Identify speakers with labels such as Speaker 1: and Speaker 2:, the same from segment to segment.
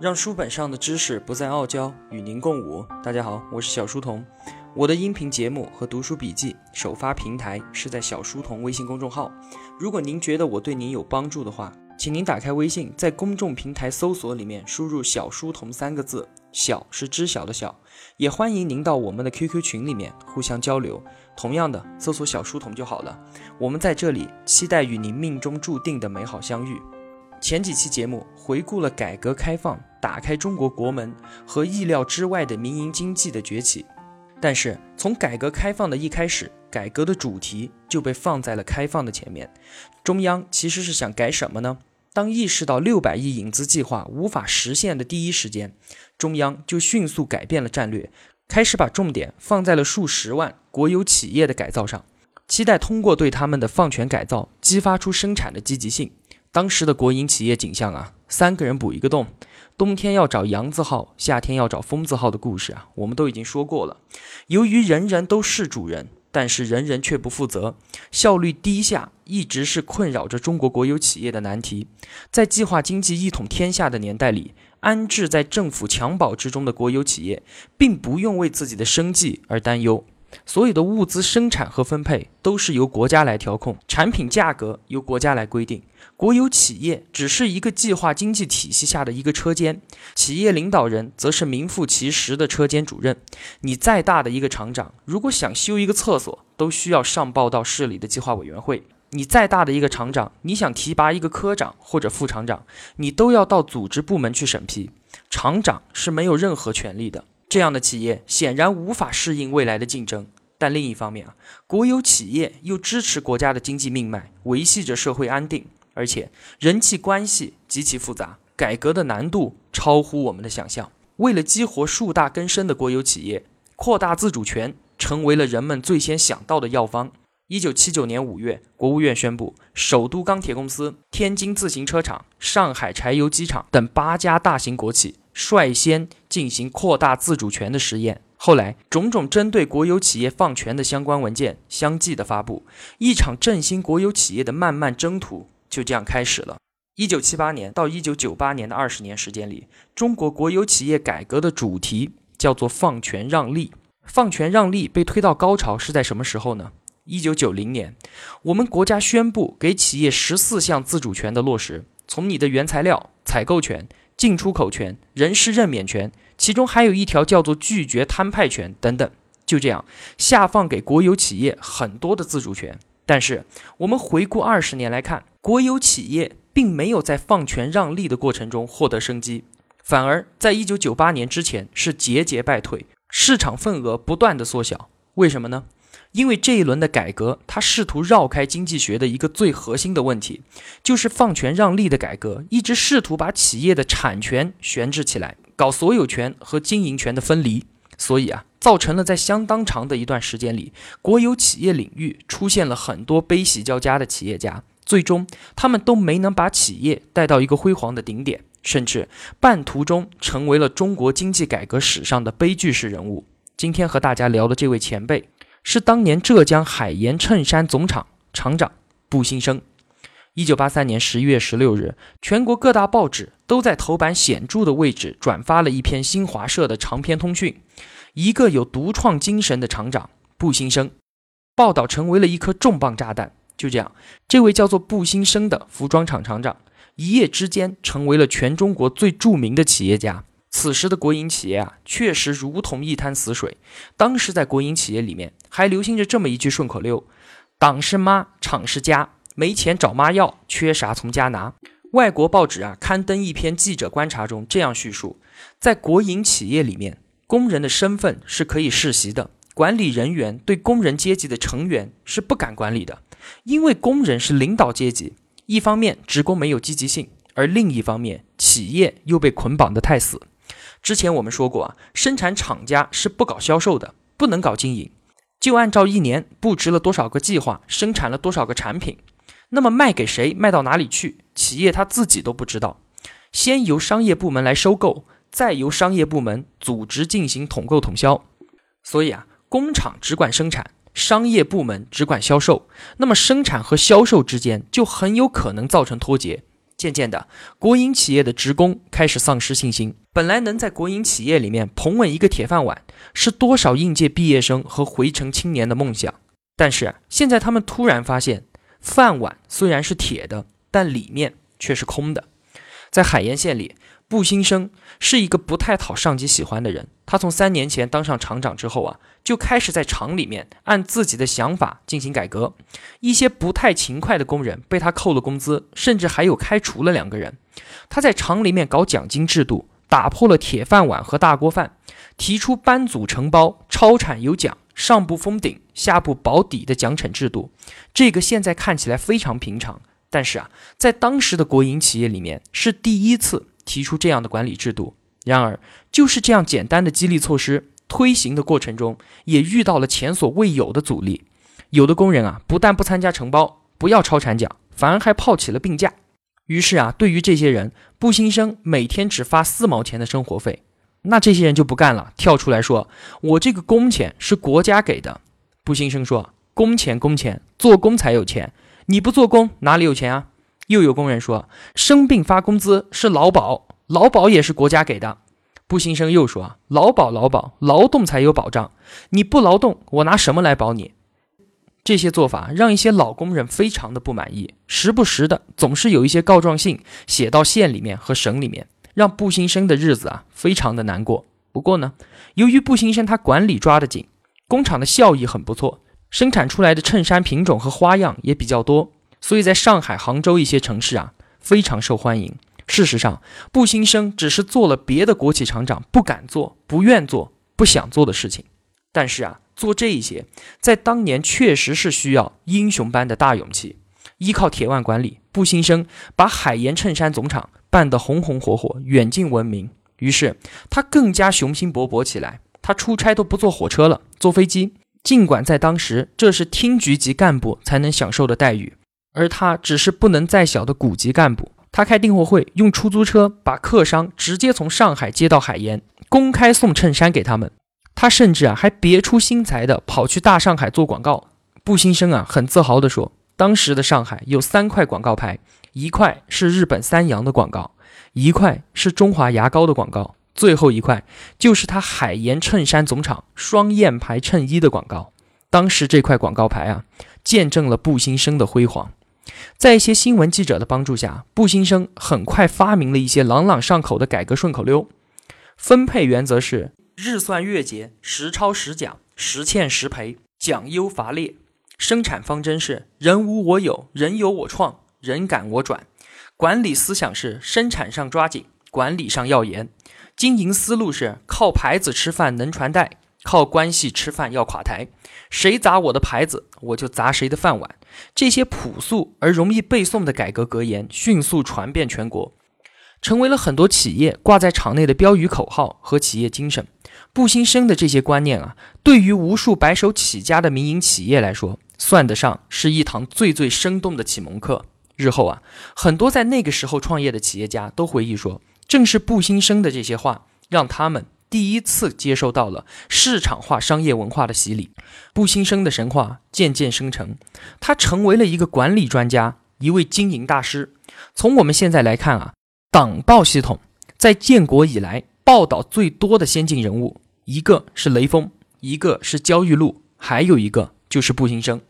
Speaker 1: 让书本上的知识不再傲娇，与您共舞。大家好，我是小书童。我的音频节目和读书笔记首发平台是在小书童微信公众号。如果您觉得我对您有帮助的话，请您打开微信，在公众平台搜索里面输入“小书童”三个字，小是知晓的小。也欢迎您到我们的 QQ 群里面互相交流。同样的，搜索“小书童”就好了。我们在这里期待与您命中注定的美好相遇。前几期节目回顾了改革开放打开中国国门和意料之外的民营经济的崛起，但是从改革开放的一开始，改革的主题就被放在了开放的前面。中央其实是想改什么呢？当意识到六百亿引资计划无法实现的第一时间，中央就迅速改变了战略，开始把重点放在了数十万国有企业的改造上，期待通过对他们的放权改造，激发出生产的积极性。当时的国营企业景象啊，三个人补一个洞，冬天要找洋字号，夏天要找风字号的故事啊，我们都已经说过了。由于人人都是主人，但是人人却不负责，效率低下，一直是困扰着中国国有企业的难题。在计划经济一统天下的年代里，安置在政府襁褓之中的国有企业，并不用为自己的生计而担忧。所有的物资生产和分配都是由国家来调控，产品价格由国家来规定。国有企业只是一个计划经济体系下的一个车间，企业领导人则是名副其实的车间主任。你再大的一个厂长，如果想修一个厕所，都需要上报到市里的计划委员会；你再大的一个厂长，你想提拔一个科长或者副厂长，你都要到组织部门去审批。厂长是没有任何权利的。这样的企业显然无法适应未来的竞争，但另一方面啊，国有企业又支持国家的经济命脉，维系着社会安定，而且人际关系极其复杂，改革的难度超乎我们的想象。为了激活树大根深的国有企业，扩大自主权成为了人们最先想到的药方。一九七九年五月，国务院宣布，首都钢铁公司、天津自行车厂、上海柴油机厂等八家大型国企。率先进行扩大自主权的实验，后来种种针对国有企业放权的相关文件相继的发布，一场振兴国有企业的漫漫征途就这样开始了。一九七八年到一九九八年的二十年时间里，中国国有企业改革的主题叫做放权让利。放权让利被推到高潮是在什么时候呢？一九九零年，我们国家宣布给企业十四项自主权的落实，从你的原材料采购权。进出口权、人事任免权，其中还有一条叫做拒绝摊派权等等。就这样下放给国有企业很多的自主权。但是我们回顾二十年来看，国有企业并没有在放权让利的过程中获得生机，反而在一九九八年之前是节节败退，市场份额不断的缩小。为什么呢？因为这一轮的改革，它试图绕开经济学的一个最核心的问题，就是放权让利的改革，一直试图把企业的产权悬置起来，搞所有权和经营权的分离，所以啊，造成了在相当长的一段时间里，国有企业领域出现了很多悲喜交加的企业家，最终他们都没能把企业带到一个辉煌的顶点，甚至半途中成为了中国经济改革史上的悲剧式人物。今天和大家聊的这位前辈。是当年浙江海盐衬衫总厂厂长布新生。一九八三年十一月十六日，全国各大报纸都在头版显著的位置转发了一篇新华社的长篇通讯。一个有独创精神的厂长布新生，报道成为了一颗重磅炸弹。就这样，这位叫做布新生的服装厂厂长，一夜之间成为了全中国最著名的企业家。此时的国营企业啊，确实如同一滩死水。当时在国营企业里面还流行着这么一句顺口溜：“党是妈，厂是家，没钱找妈要，缺啥从家拿。”外国报纸啊刊登一篇记者观察中这样叙述：在国营企业里面，工人的身份是可以世袭的，管理人员对工人阶级的成员是不敢管理的，因为工人是领导阶级。一方面职工没有积极性，而另一方面企业又被捆绑得太死。之前我们说过啊，生产厂家是不搞销售的，不能搞经营，就按照一年布置了多少个计划，生产了多少个产品，那么卖给谁，卖到哪里去，企业他自己都不知道。先由商业部门来收购，再由商业部门组织进行统购统销。所以啊，工厂只管生产，商业部门只管销售，那么生产和销售之间就很有可能造成脱节。渐渐的，国营企业的职工开始丧失信心。本来能在国营企业里面捧稳一个铁饭碗，是多少应届毕业生和回城青年的梦想。但是现在他们突然发现，饭碗虽然是铁的，但里面却是空的。在海盐县里。布新生是一个不太讨上级喜欢的人。他从三年前当上厂长之后啊，就开始在厂里面按自己的想法进行改革。一些不太勤快的工人被他扣了工资，甚至还有开除了两个人。他在厂里面搞奖金制度，打破了铁饭碗和大锅饭，提出班组承包、超产有奖、上不封顶、下不保底的奖惩制度。这个现在看起来非常平常，但是啊，在当时的国营企业里面是第一次。提出这样的管理制度，然而就是这样简单的激励措施推行的过程中，也遇到了前所未有的阻力。有的工人啊，不但不参加承包，不要超产奖，反而还泡起了病假。于是啊，对于这些人，布新生每天只发四毛钱的生活费，那这些人就不干了，跳出来说：“我这个工钱是国家给的。”布新生说：“工钱工钱，做工才有钱，你不做工哪里有钱啊？”又有工人说：“生病发工资是劳保，劳保也是国家给的。”步新生又说：“劳保劳保，劳动才有保障，你不劳动，我拿什么来保你？”这些做法让一些老工人非常的不满意，时不时的总是有一些告状信写到县里面和省里面，让步新生的日子啊非常的难过。不过呢，由于步新生他管理抓得紧，工厂的效益很不错，生产出来的衬衫品种和花样也比较多。所以，在上海、杭州一些城市啊，非常受欢迎。事实上，步新生只是做了别的国企厂长不敢做、不愿做、不想做的事情。但是啊，做这一些，在当年确实是需要英雄般的大勇气。依靠铁腕管理，步新生把海盐衬衫总厂办得红红火火、远近闻名。于是，他更加雄心勃勃起来。他出差都不坐火车了，坐飞机。尽管在当时，这是厅局级干部才能享受的待遇。而他只是不能再小的股级干部，他开订货会，用出租车把客商直接从上海接到海盐，公开送衬衫给他们。他甚至啊还别出心裁的跑去大上海做广告。布新生啊很自豪地说，当时的上海有三块广告牌，一块是日本三洋的广告，一块是中华牙膏的广告，最后一块就是他海盐衬衫总厂双燕牌衬衣的广告。当时这块广告牌啊，见证了布新生的辉煌。在一些新闻记者的帮助下，布新生很快发明了一些朗朗上口的改革顺口溜。分配原则是日算月结，实抄实奖，实欠实赔，奖优罚劣。生产方针是人无我有，人有我创，人赶我转。管理思想是生产上抓紧，管理上要严。经营思路是靠牌子吃饭能传代。靠关系吃饭要垮台，谁砸我的牌子，我就砸谁的饭碗。这些朴素而容易背诵的改革格言迅速传遍全国，成为了很多企业挂在厂内的标语口号和企业精神。布新生的这些观念啊，对于无数白手起家的民营企业来说，算得上是一堂最最生动的启蒙课。日后啊，很多在那个时候创业的企业家都回忆说，正是布新生的这些话，让他们。第一次接受到了市场化商业文化的洗礼，步新生的神话渐渐生成，他成为了一个管理专家，一位经营大师。从我们现在来看啊，党报系统在建国以来报道最多的先进人物，一个是雷锋，一个是焦裕禄，还有一个就是步新生。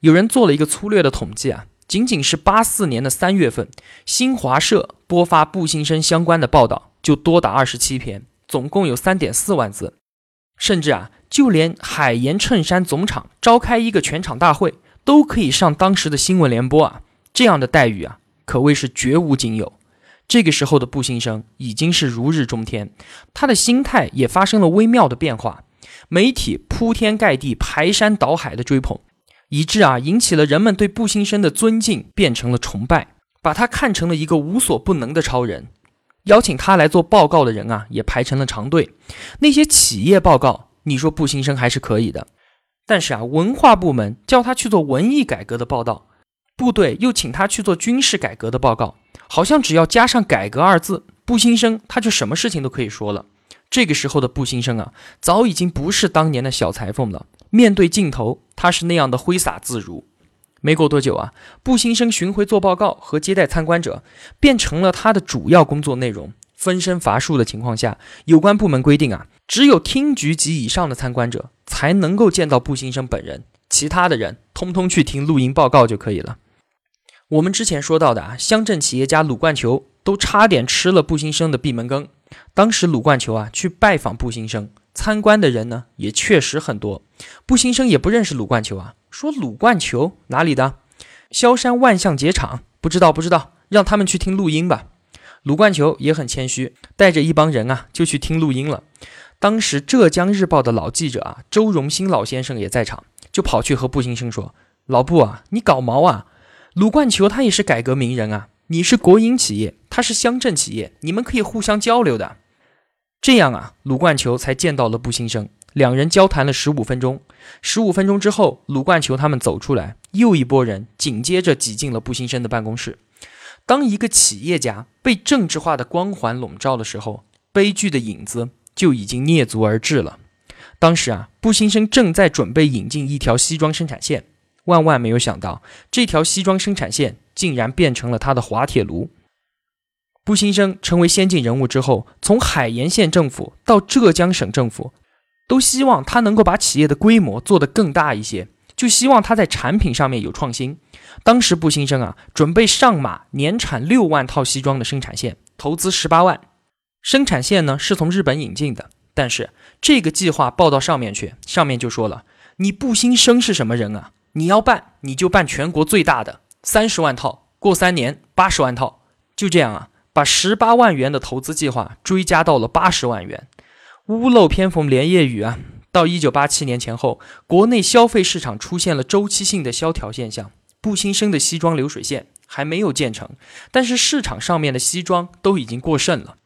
Speaker 1: 有人做了一个粗略的统计啊，仅仅是八四年的三月份，新华社播发布新生相关的报道就多达二十七篇。总共有三点四万字，甚至啊，就连海盐衬衫总厂召开一个全场大会，都可以上当时的新闻联播啊！这样的待遇啊，可谓是绝无仅有。这个时候的布新生已经是如日中天，他的心态也发生了微妙的变化。媒体铺天盖地、排山倒海的追捧，以致啊，引起了人们对布新生的尊敬，变成了崇拜，把他看成了一个无所不能的超人。邀请他来做报告的人啊，也排成了长队。那些企业报告，你说不新生还是可以的，但是啊，文化部门叫他去做文艺改革的报道，部队又请他去做军事改革的报告，好像只要加上“改革”二字，不新生他就什么事情都可以说了。这个时候的不新生啊，早已经不是当年的小裁缝了。面对镜头，他是那样的挥洒自如。没过多久啊，步新生巡回做报告和接待参观者，变成了他的主要工作内容。分身乏术的情况下，有关部门规定啊，只有厅局级以上的参观者才能够见到步新生本人，其他的人通通去听录音报告就可以了。我们之前说到的啊，乡镇企业家鲁冠球都差点吃了步新生的闭门羹。当时鲁冠球啊去拜访步新生，参观的人呢也确实很多。步新生也不认识鲁冠球啊，说鲁冠球哪里的？萧山万象节厂，不知道不知道，让他们去听录音吧。鲁冠球也很谦虚，带着一帮人啊就去听录音了。当时浙江日报的老记者啊周荣新老先生也在场，就跑去和步新生说：“老布啊，你搞毛啊？鲁冠球他也是改革名人啊，你是国营企业，他是乡镇企业，你们可以互相交流的。”这样啊，鲁冠球才见到了步新生，两人交谈了十五分钟。十五分钟之后，鲁冠球他们走出来，又一拨人紧接着挤进了步新生的办公室。当一个企业家被政治化的光环笼罩的时候，悲剧的影子就已经蹑足而至了。当时啊，步新生正在准备引进一条西装生产线，万万没有想到，这条西装生产线竟然变成了他的滑铁卢。步新生成为先进人物之后，从海盐县政府到浙江省政府，都希望他能够把企业的规模做得更大一些，就希望他在产品上面有创新。当时步新生啊，准备上马年产六万套西装的生产线，投资十八万。生产线呢是从日本引进的，但是这个计划报到上面去，上面就说了：“你步新生是什么人啊？你要办你就办全国最大的三十万套，过三年八十万套，就这样啊。”把十八万元的投资计划追加到了八十万元，屋漏偏逢连夜雨啊！到一九八七年前后，国内消费市场出现了周期性的萧条现象。步新生的西装流水线还没有建成，但是市场上面的西装都已经过剩了。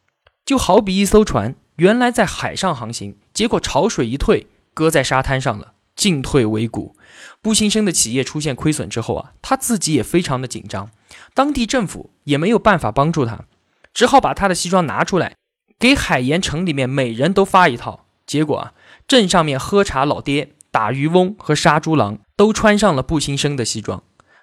Speaker 1: 就好比一艘船原来在海上航行，结果潮水一退，搁在沙滩上了，进退维谷。步新生的企业出现亏损之后啊，他自己也非常的紧张，当地政府也没有办法帮助他。只好把他的西装拿出来，给海盐城里面每人都发一套。结果啊，镇上面喝茶老爹、打渔翁和杀猪郎都穿上了步新生的西装。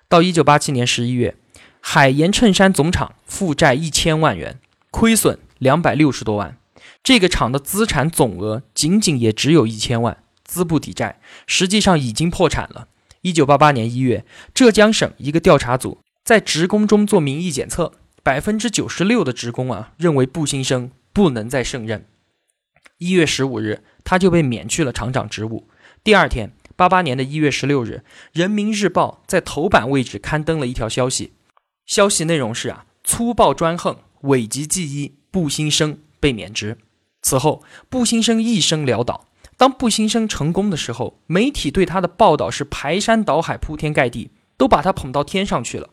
Speaker 1: 到一九八七年十一月，海盐衬衫总厂负债一千万元，亏损两百六十多万。这个厂的资产总额仅仅也只有一千万，资不抵债，实际上已经破产了。一九八八年一月，浙江省一个调查组在职工中做民意检测。百分之九十六的职工啊认为步新生不能再胜任。一月十五日，他就被免去了厂长职务。第二天，八八年的一月十六日，《人民日报》在头版位置刊登了一条消息，消息内容是啊，粗暴专横，伪疾忌医，步新生被免职。此后，步新生一生潦倒。当步新生成功的时候，媒体对他的报道是排山倒海，铺天盖地。都把他捧到天上去了，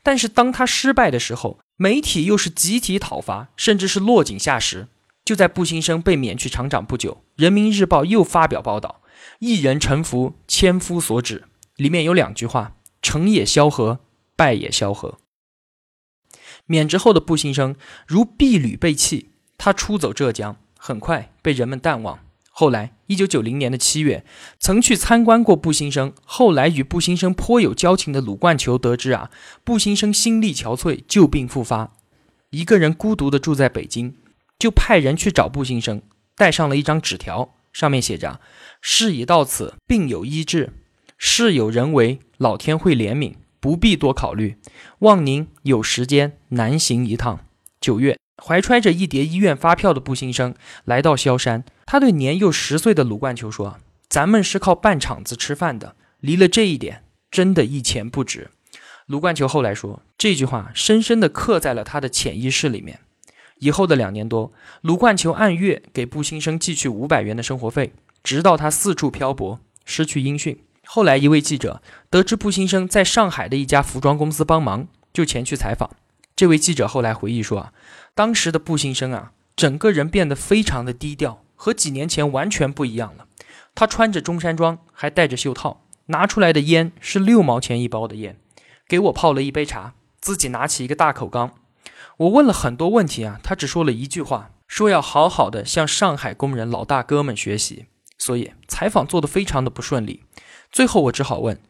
Speaker 1: 但是当他失败的时候，媒体又是集体讨伐，甚至是落井下石。就在步新生被免去厂长不久，《人民日报》又发表报道：“一人臣服，千夫所指。”里面有两句话：“成也萧何，败也萧何。”免职后的步新生如婢女被弃，他出走浙江，很快被人们淡忘。后来，一九九零年的七月，曾去参观过步新生，后来与步新生颇有交情的鲁冠球得知啊，步新生心力憔悴，旧病复发，一个人孤独地住在北京，就派人去找步新生，带上了一张纸条，上面写着：“事已到此，病有医治，事有人为，老天会怜悯，不必多考虑，望您有时间南行一趟。”九月。怀揣着一叠医院发票的步新生来到萧山，他对年幼十岁的鲁冠球说：“咱们是靠办厂子吃饭的，离了这一点，真的一钱不值。”鲁冠球后来说，这句话深深地刻在了他的潜意识里面。以后的两年多，鲁冠球按月给步新生寄去五百元的生活费，直到他四处漂泊，失去音讯。后来，一位记者得知步新生在上海的一家服装公司帮忙，就前去采访。这位记者后来回忆说：“啊。”当时的步新生啊，整个人变得非常的低调，和几年前完全不一样了。他穿着中山装，还戴着袖套，拿出来的烟是六毛钱一包的烟，给我泡了一杯茶，自己拿起一个大口缸。我问了很多问题啊，他只说了一句话，说要好好的向上海工人老大哥们学习。所以采访做得非常的不顺利。最后我只好问：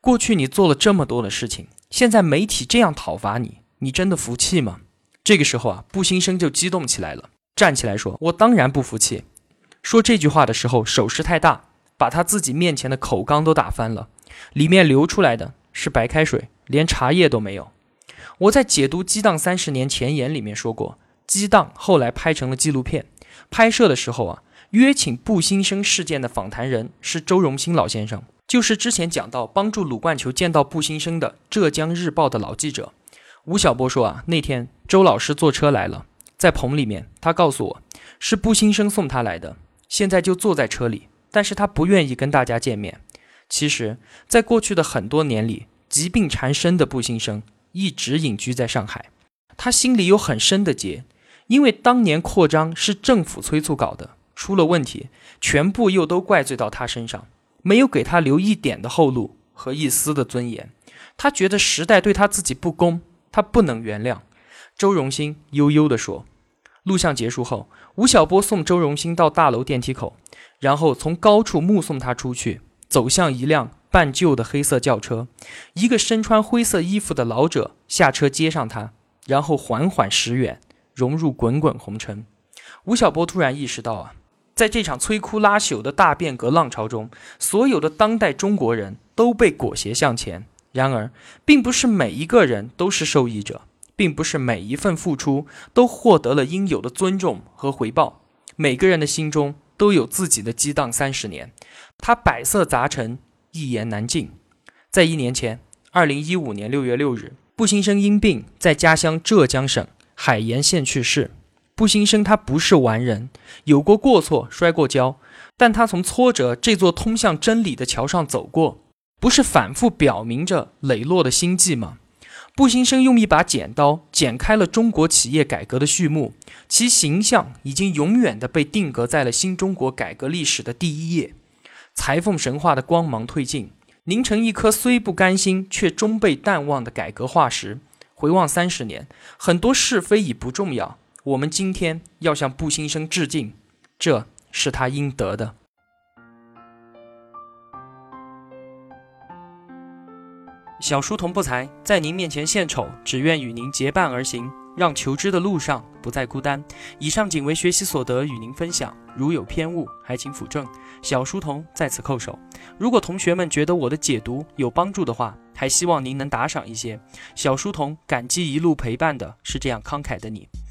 Speaker 1: 过去你做了这么多的事情，现在媒体这样讨伐你，你真的服气吗？”这个时候啊，步新生就激动起来了，站起来说：“我当然不服气。”说这句话的时候手势太大，把他自己面前的口缸都打翻了，里面流出来的是白开水，连茶叶都没有。我在解读《激荡三十年》前言里面说过，《激荡》后来拍成了纪录片，拍摄的时候啊。约请步新生事件的访谈人是周荣新老先生，就是之前讲到帮助鲁冠球见到步新生的浙江日报的老记者。吴晓波说啊，那天周老师坐车来了，在棚里面，他告诉我是步新生送他来的，现在就坐在车里，但是他不愿意跟大家见面。其实，在过去的很多年里，疾病缠身的步新生一直隐居在上海，他心里有很深的结，因为当年扩张是政府催促搞的。出了问题，全部又都怪罪到他身上，没有给他留一点的后路和一丝的尊严。他觉得时代对他自己不公，他不能原谅。周荣兴悠悠地说。录像结束后，吴晓波送周荣新到大楼电梯口，然后从高处目送他出去，走向一辆半旧的黑色轿车。一个身穿灰色衣服的老者下车接上他，然后缓缓驶远，融入滚滚红尘。吴晓波突然意识到啊。在这场摧枯拉朽的大变革浪潮中，所有的当代中国人都被裹挟向前。然而，并不是每一个人都是受益者，并不是每一份付出都获得了应有的尊重和回报。每个人的心中都有自己的激荡三十年，它百色杂陈，一言难尽。在一年前，二零一五年六月六日，步新生因病在家乡浙江省海盐县去世。步新生他不是完人，有过过错，摔过跤，但他从挫折这座通向真理的桥上走过，不是反复表明着磊落的心迹吗？步新生用一把剪刀剪开了中国企业改革的序幕，其形象已经永远的被定格在了新中国改革历史的第一页。裁缝神话的光芒褪尽，凝成一颗虽不甘心却终被淡忘的改革化石。回望三十年，很多是非已不重要。我们今天要向步新生致敬，这是他应得的。小书童不才，在您面前献丑，只愿与您结伴而行，让求知的路上不再孤单。以上仅为学习所得，与您分享，如有偏误，还请斧正。小书童在此叩首。如果同学们觉得我的解读有帮助的话，还希望您能打赏一些。小书童感激一路陪伴的是这样慷慨的你。